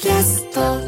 キャスト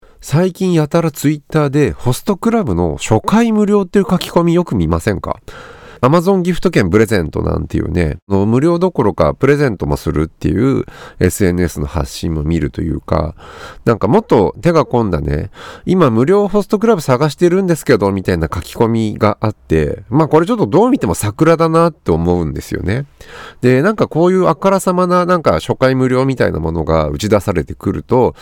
最近やたらツイッターでホストクラブの初回無料っていう書き込みよく見ませんか？Amazon ギフト券プレゼントなんていうね、無料どころかプレゼントもするっていう SNS の発信も見るというか、なんかもっと手が込んだね、今無料ホストクラブ探してるんですけど、みたいな書き込みがあって、まあこれちょっとどう見ても桜だなって思うんですよね。で、なんかこういうあからさまななんか初回無料みたいなものが打ち出されてくると、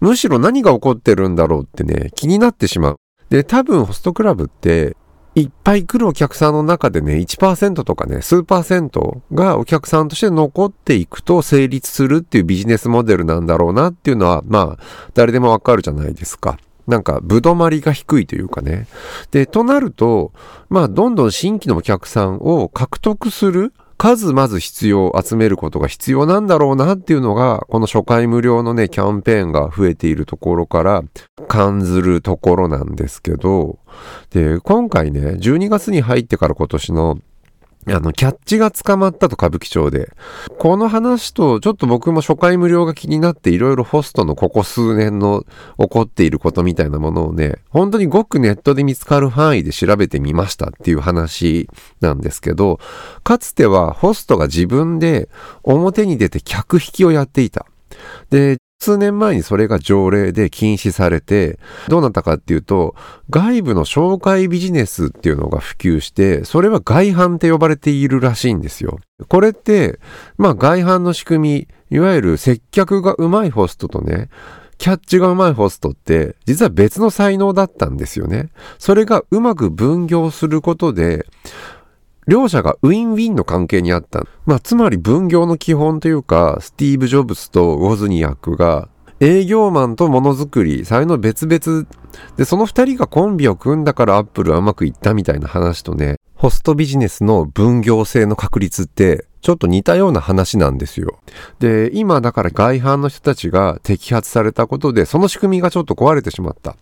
むしろ何が起こってるんだろうってね、気になってしまう。で、多分ホストクラブっていっぱい来るお客さんの中でね、1%とかね、数パーセントがお客さんとして残っていくと成立するっていうビジネスモデルなんだろうなっていうのは、まあ、誰でもわかるじゃないですか。なんか、ぶどまりが低いというかね。で、となると、まあ、どんどん新規のお客さんを獲得する数まず必要、集めることが必要なんだろうなっていうのが、この初回無料のね、キャンペーンが増えているところから感ずるところなんですけど、で、今回ね、12月に入ってから今年のあの、キャッチが捕まったと歌舞伎町で。この話と、ちょっと僕も初回無料が気になっていろいろホストのここ数年の起こっていることみたいなものをね、本当にごくネットで見つかる範囲で調べてみましたっていう話なんですけど、かつてはホストが自分で表に出て客引きをやっていた。で、数年前にそれが条例で禁止されて、どうなったかっていうと、外部の紹介ビジネスっていうのが普及して、それは外販って呼ばれているらしいんですよ。これって、まあ外販の仕組み、いわゆる接客がうまいホストとね、キャッチがうまいホストって、実は別の才能だったんですよね。それがうまく分業することで、両者がウィンウィンの関係にあった。まあ、つまり分業の基本というか、スティーブ・ジョブズとウォズニアックが、営業マンとものづくり、才能別々で、その二人がコンビを組んだからアップルはうまくいったみたいな話とね、ホストビジネスの分業制の確立ってちょっと似たような話なんですよ。で、今だから外反の人たちが摘発されたことで、その仕組みがちょっと壊れてしまった。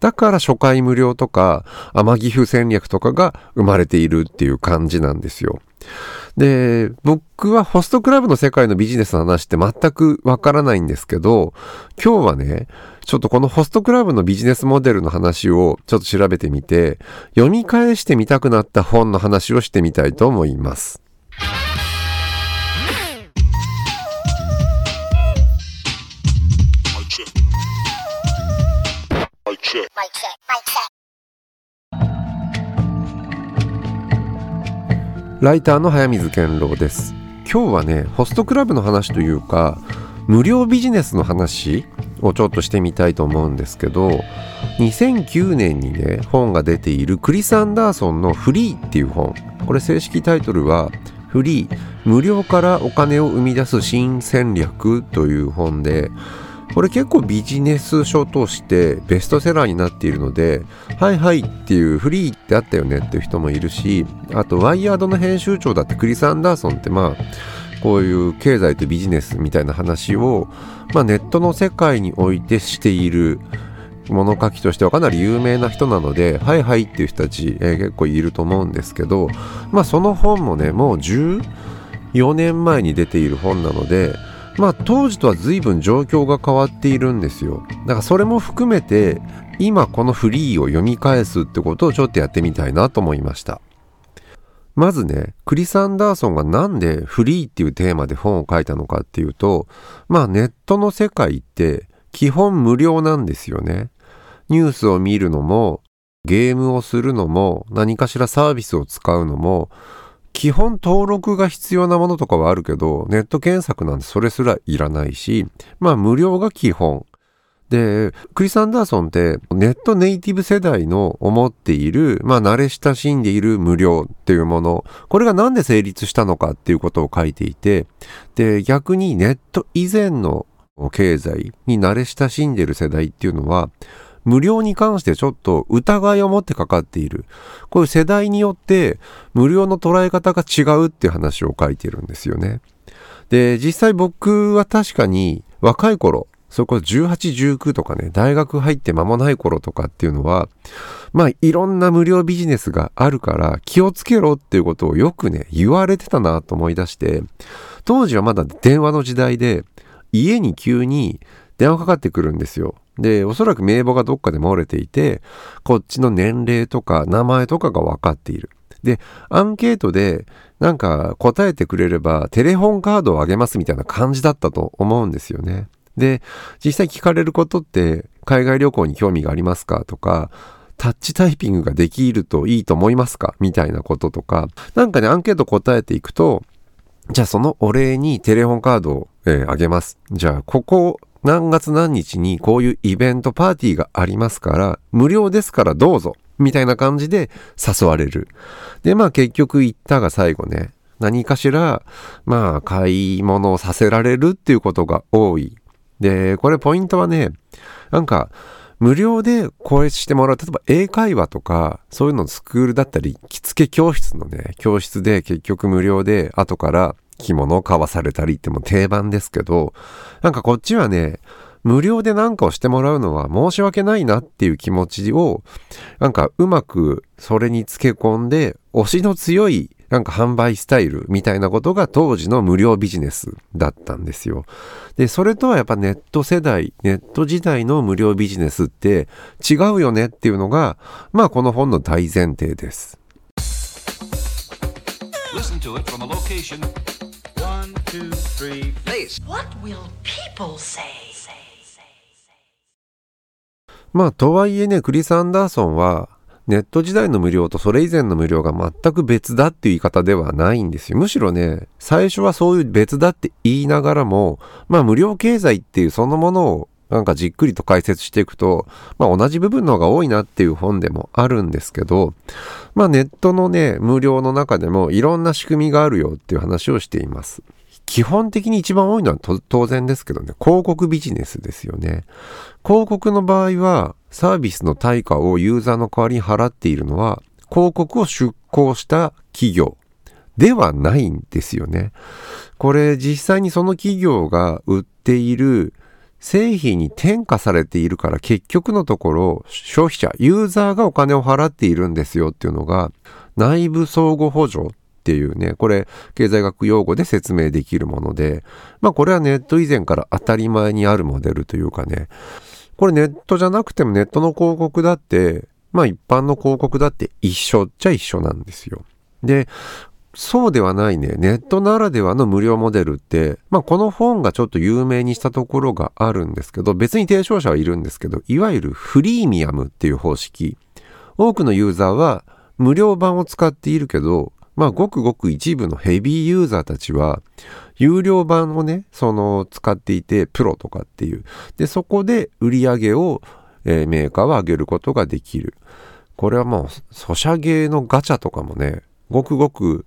だから初回無料とか、天岐阜戦略とかが生まれているっていう感じなんですよ。で、僕はホストクラブの世界のビジネスの話って全くわからないんですけど、今日はね、ちょっとこのホストクラブのビジネスモデルの話をちょっと調べてみて、読み返してみたくなった本の話をしてみたいと思います。ライターの早水健郎です今日はねホストクラブの話というか無料ビジネスの話をちょっとしてみたいと思うんですけど2009年にね本が出ているクリス・アンダーソンの「フリー」っていう本。これ正式タイトルは「フリー無料からお金を生み出す新戦略」という本でこれ結構ビジネス書としてベストセラーになっているので、はいはいっていうフリーってあったよねっていう人もいるし、あとワイヤードの編集長だってクリス・アンダーソンってまあ、こういう経済とビジネスみたいな話を、まあ、ネットの世界においてしている物書きとしてはかなり有名な人なので、はいはいっていう人たち、えー、結構いると思うんですけど、まあその本もね、もう14年前に出ている本なので、まあ当時とは随分状況が変わっているんですよ。だからそれも含めて今このフリーを読み返すってことをちょっとやってみたいなと思いました。まずね、クリス・アンダーソンがなんでフリーっていうテーマで本を書いたのかっていうと、まあネットの世界って基本無料なんですよね。ニュースを見るのも、ゲームをするのも、何かしらサービスを使うのも、基本登録が必要なものとかはあるけど、ネット検索なんてそれすらいらないし、まあ無料が基本。で、クリス・アンダーソンってネットネイティブ世代の思っている、まあ慣れ親しんでいる無料っていうもの、これがなんで成立したのかっていうことを書いていて、で、逆にネット以前の経済に慣れ親しんでいる世代っていうのは、無料に関してちょっと疑いを持ってかかっている。こういう世代によって無料の捉え方が違うっていう話を書いてるんですよね。で、実際僕は確かに若い頃、そこ18、19とかね、大学入って間もない頃とかっていうのは、まあいろんな無料ビジネスがあるから気をつけろっていうことをよくね、言われてたなと思い出して、当時はまだ電話の時代で、家に急に電話かかってくるんですよ。で、おそらく名簿がどっかで漏れていて、こっちの年齢とか名前とかが分かっている。で、アンケートでなんか答えてくれればテレホンカードをあげますみたいな感じだったと思うんですよね。で、実際聞かれることって海外旅行に興味がありますかとか、タッチタイピングができるといいと思いますか？みたいなこととか、なんかね、アンケート答えていくと、じゃあそのお礼にテレホンカードを、えー、あげます。じゃあここ何月何日にこういうイベントパーティーがありますから、無料ですからどうぞ。みたいな感じで誘われる。で、まあ結局行ったが最後ね、何かしら、まあ買い物をさせられるっていうことが多い。で、これポイントはね、なんか、無料でこれしてもらう。例えば英会話とか、そういうのスクールだったり、着付け教室のね、教室で結局無料で後から着物を買わされたりっても定番ですけど、なんかこっちはね、無料で何かをしてもらうのは申し訳ないなっていう気持ちを、なんかうまくそれにつけ込んで、推しの強いなんか販売スタイルみたいなことが当時の無料ビジネスだったんですよ。で、それとはやっぱネット世代、ネット時代の無料ビジネスって違うよねっていうのが、まあこの本の大前提です。Listen to it from a location One, two, three, please. What will people say? まあ、とはいえね、クリス・アンダーソンは、ネット時代の無料とそれ以前の無料が全く別だっていう言い方ではないんですよ。むしろね、最初はそういう別だって言いながらも、まあ無料経済っていうそのものをなんかじっくりと解説していくと、まあ同じ部分の方が多いなっていう本でもあるんですけど、まあネットのね、無料の中でもいろんな仕組みがあるよっていう話をしています。基本的に一番多いのは当然ですけどね、広告ビジネスですよね。広告の場合は、サービスの対価をユーザーの代わりに払っているのは、広告を出稿した企業ではないんですよね。これ実際にその企業が売っている製品に転嫁されているから結局のところ消費者、ユーザーがお金を払っているんですよっていうのが内部相互補助っていうね、これ経済学用語で説明できるもので、まあこれはネット以前から当たり前にあるモデルというかね、これネットじゃなくてもネットの広告だって、まあ一般の広告だって一緒っちゃ一緒なんですよ。で、そうではないね。ネットならではの無料モデルって、まあこの本がちょっと有名にしたところがあるんですけど、別に提唱者はいるんですけど、いわゆるフリーミアムっていう方式。多くのユーザーは無料版を使っているけど、まあ、ごくごく一部のヘビーユーザーたちは、有料版をね、その、使っていて、プロとかっていう。で、そこで売り上げを、えー、メーカーは上げることができる。これはもう、ソシャゲのガチャとかもね、ごくごく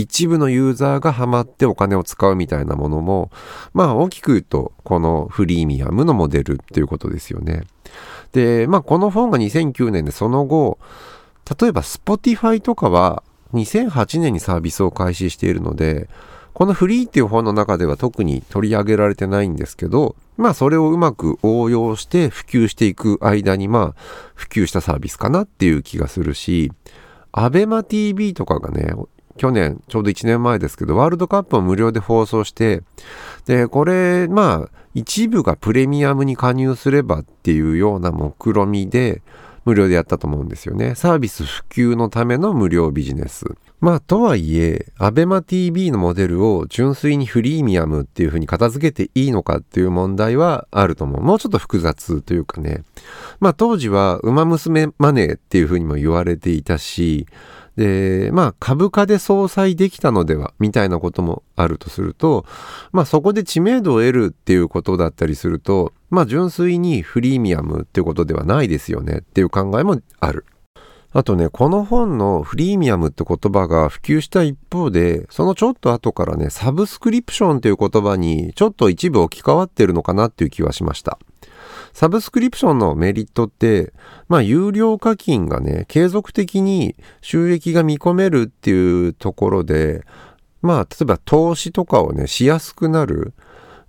一部のユーザーがハマってお金を使うみたいなものも、まあ大きく言うと、このフリーミアムのモデルっていうことですよね。で、まあこの本が2009年でその後、例えば Spotify とかは2008年にサービスを開始しているので、このフリーっていう本の中では特に取り上げられてないんですけど、まあそれをうまく応用して普及していく間にまあ普及したサービスかなっていう気がするし、アベマ TV とかがね、去年、ちょうど1年前ですけど、ワールドカップを無料で放送して、で、これ、まあ、一部がプレミアムに加入すればっていうような目論みで、無料でやったと思うんですよね。サービス普及のための無料ビジネス。まあ、とはいえ、アベマ TV のモデルを純粋にフリーミアムっていう風に片付けていいのかっていう問題はあると思う。もうちょっと複雑というかね。まあ、当時は、ウマ娘マネーっていう風にも言われていたし、で、まあ株価で相殺できたのではみたいなこともあるとすると、まあそこで知名度を得るっていうことだったりすると、まあ純粋にフリーミアムっていうことではないですよねっていう考えもある。あとね、この本のフリーミアムって言葉が普及した一方で、そのちょっと後からね、サブスクリプションっていう言葉にちょっと一部置き換わってるのかなっていう気はしました。サブスクリプションのメリットって、まあ、有料課金がね、継続的に収益が見込めるっていうところで、まあ、例えば投資とかをね、しやすくなる。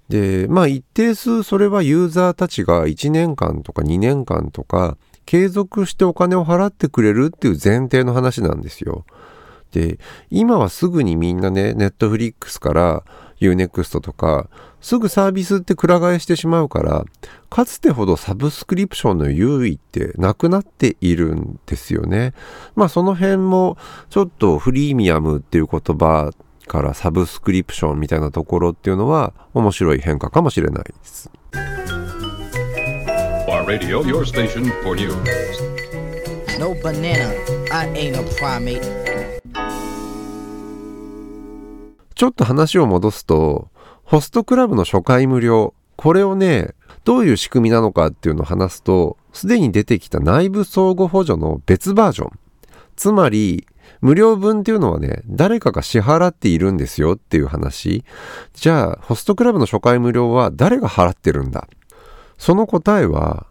で、まあ、一定数それはユーザーたちが1年間とか2年間とか、継続してお金を払ってくれるっていう前提の話なんですよ。で、今はすぐにみんなね、ネットフリックスから Unext とか、すぐサービスってくら替えしてしまうから、かつてほどサブスクリプションの優位ってなくなっているんですよね。まあその辺もちょっとフリーミアムっていう言葉からサブスクリプションみたいなところっていうのは面白い変化かもしれないです。Radio, your station for news. No banana, I ain't a primate. ちょっと話を戻すと、ホストクラブの初回無料、これをね、どういう仕組みなのかっていうのを話すと、すでに出てきた内部相互補助の別バージョン。つまり、無料分っていうのはね、誰かが支払っているんですよっていう話。じゃあ、ホストクラブの初回無料は誰が払ってるんだ？その答えは、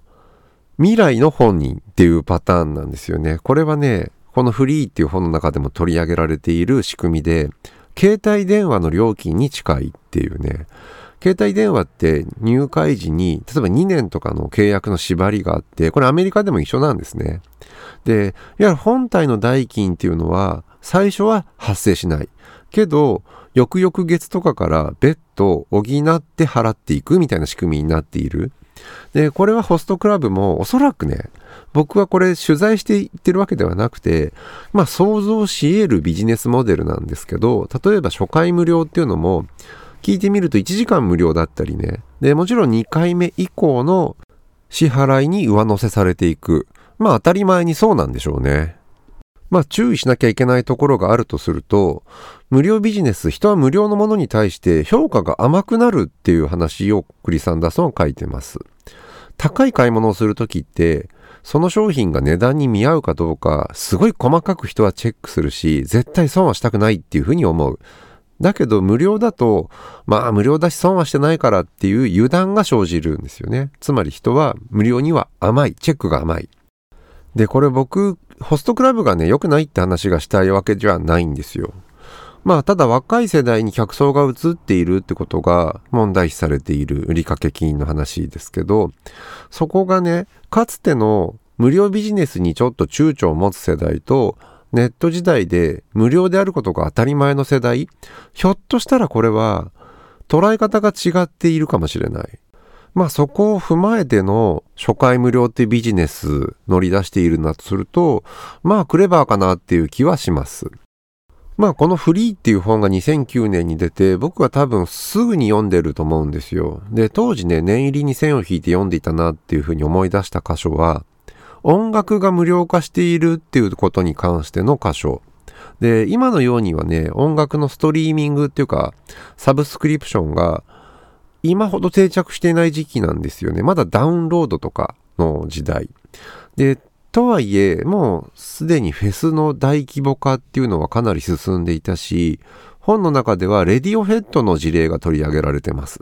未来の本人っていうパターンなんですよね。これはね、このフリーっていう本の中でも取り上げられている仕組みで、携帯電話の料金に近いっていうね。携帯電話って入会時に、例えば2年とかの契約の縛りがあって、これアメリカでも一緒なんですね。で、いわゆる本体の代金っていうのは、最初は発生しない。けど、翌々月とかから別途補って払っていくみたいな仕組みになっている。で、これはホストクラブもおそらくね、僕はこれ取材して言ってるわけではなくて、まあ想像し得るビジネスモデルなんですけど、例えば初回無料っていうのも、聞いてみると1時間無料だったりね。で、もちろん2回目以降の支払いに上乗せされていく。まあ当たり前にそうなんでしょうね。まあ注意しなきゃいけないところがあるとすると、無料ビジネス、人は無料のものに対して評価が甘くなるっていう話をクリス・アンダーソンは書いてます。高い買い物をするときって、その商品が値段に見合うかどうか、すごい細かく人はチェックするし、絶対損はしたくないっていうふうに思う。だけど無料だと、まあ無料だし損はしてないからっていう油断が生じるんですよね。つまり人は無料には甘い、チェックが甘い。で、これ僕、ホストクラブがね、良くないって話がしたいわけじゃないんですよ。まあ、ただ若い世代に客層が移っているってことが問題視されている売掛金の話ですけど、そこがね、かつての無料ビジネスにちょっと躊躇を持つ世代と、ネット時代で無料であることが当たり前の世代、ひょっとしたらこれは捉え方が違っているかもしれない。まあそこを踏まえての初回無料ってビジネス乗り出しているんだとすると、まあクレバーかなっていう気はします。まあこのフリーっていう本が2009年に出て僕は多分すぐに読んでると思うんですよ。で当時ね念入りに線を引いて読んでいたなっていうふうに思い出した箇所は音楽が無料化しているっていうことに関しての箇所。で今のようにはね音楽のストリーミングっていうかサブスクリプションが今ほど定着していない時期なんですよね。まだダウンロードとかの時代。で、とはいえ、もうすでにフェスの大規模化っていうのはかなり進んでいたし、本の中ではレディオヘッドの事例が取り上げられてます。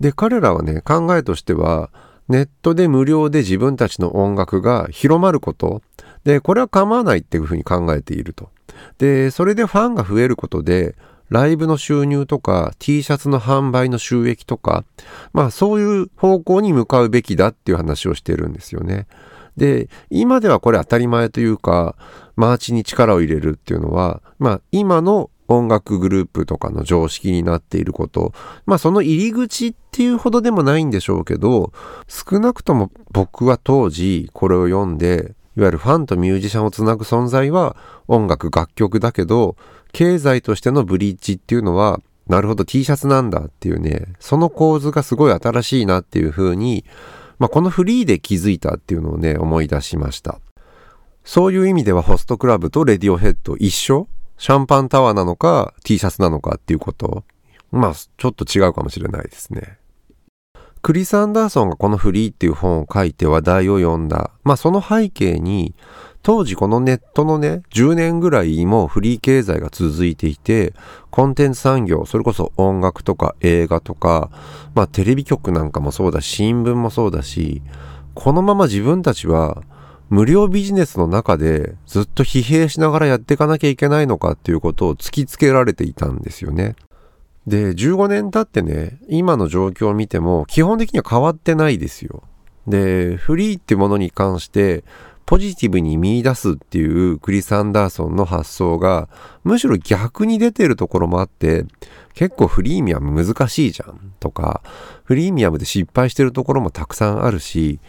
で、彼らはね、考えとしては、ネットで無料で自分たちの音楽が広まること。で、これは構わないっていうふうに考えていると。で、それでファンが増えることで、ライブの収入とか T シャツの販売の収益とか、まあそういう方向に向かうべきだっていう話をしてるんですよね。で、今ではこれ当たり前というか、マーチに力を入れるっていうのは、まあ今の音楽グループとかの常識になっていること、まあその入り口っていうほどでもないんでしょうけど、少なくとも僕は当時これを読んで、いわゆるファンとミュージシャンをつなぐ存在は音楽楽曲だけど、経済としてのブリッジっていうのは、なるほど T シャツなんだっていうね、その構図がすごい新しいなっていう風に、まあ、このフリーで気づいたっていうのをね、思い出しました。そういう意味ではホストクラブとレディオヘッド一緒？シャンパンタワーなのか T シャツなのかっていうこと？まあ、ちょっと違うかもしれないですね。クリス・アンダーソンがこのフリーっていう本を書いて話題を読んだ。まあその背景に、当時このネットのね、10年ぐらいもフリー経済が続いていて、コンテンツ産業、それこそ音楽とか映画とか、まあテレビ局なんかもそうだし、新聞もそうだし、このまま自分たちは無料ビジネスの中でずっと疲弊しながらやっていかなきゃいけないのかっていうことを突きつけられていたんですよね。で、15年経ってね、今の状況を見ても基本的には変わってないですよ。で、フリーってものに関してポジティブに見出すっていうクリス・アンダーソンの発想がむしろ逆に出てるところもあって結構フリーミアム難しいじゃんとかフリーミアムで失敗してるところもたくさんあるし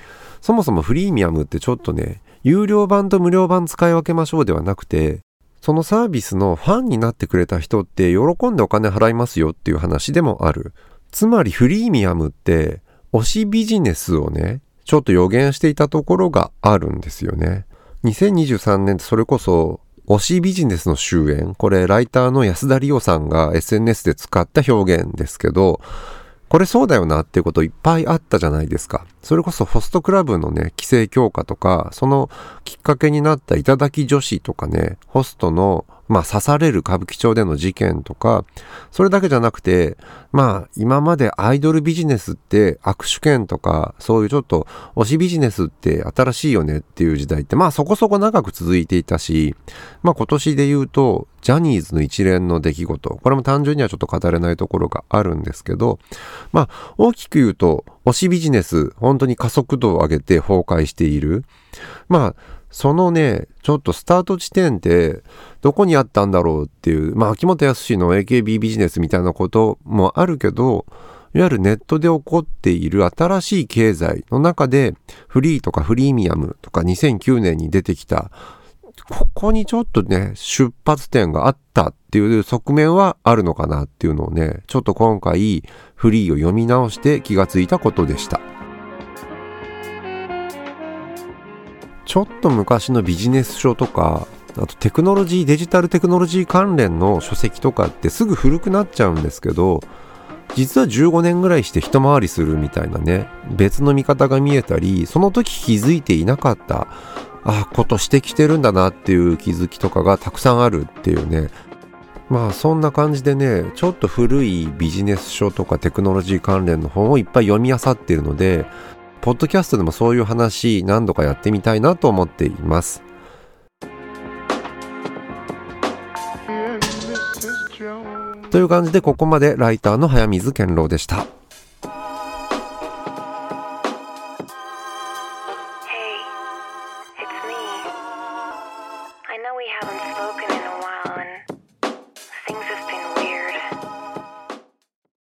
そもそもフリーミアムってちょっとね有料版と無料版使い分けましょうではなくてそのサービスのファンになってくれた人って喜んでお金払いますよっていう話でもある。つまりフリーミアムって推しビジネスをね、ちょっと予言していたところがあるんですよね。2023年ってそれこそ推しビジネスの終焉。これライターの安田理央さんが SNS で使った表現ですけど、これそうだよなっていうこといっぱいあったじゃないですか。それこそホストクラブのね、規制強化とか、そのきっかけになった頂き女子とかね、ホストのまあ刺される歌舞伎町での事件とか、それだけじゃなくて、まあ今までアイドルビジネスって握手券とか、そういうちょっと推しビジネスって新しいよねっていう時代って、まあそこそこ長く続いていたし、まあ今年で言うと、ジャニーズの一連の出来事、これも単純にはちょっと語れないところがあるんですけど、まあ大きく言うと、推しビジネス、本当に加速度を上げて崩壊している。まあそのね、ちょっとスタート地点ってどこにあったんだろうっていう、まあ秋元康の AKB ビジネスみたいなこともあるけど、いわゆるネットで起こっている新しい経済の中でフリーとかフリーミアムとか2009年に出てきたここにちょっとね、出発点があったっていう側面はあるのかなっていうのをね、ちょっと今回フリーを読み直して気がついたことでした。ちょっと昔のビジネス書とか、あとテクノロジー、デジタルテクノロジー関連の書籍とかってすぐ古くなっちゃうんですけど、実は15年ぐらいして一回りするみたいなね、別の見方が見えたり、その時気づいていなかった、あ、ことしてきてるんだなっていう気づきとかがたくさんあるっていうね、まあそんな感じでね、ちょっと古いビジネス書とかテクノロジー関連の本をいっぱい読み漁っているので、ポッドキャストでもそういう話何度かやってみたいなと思っています。という感じでここまでライターの早水健郎でした。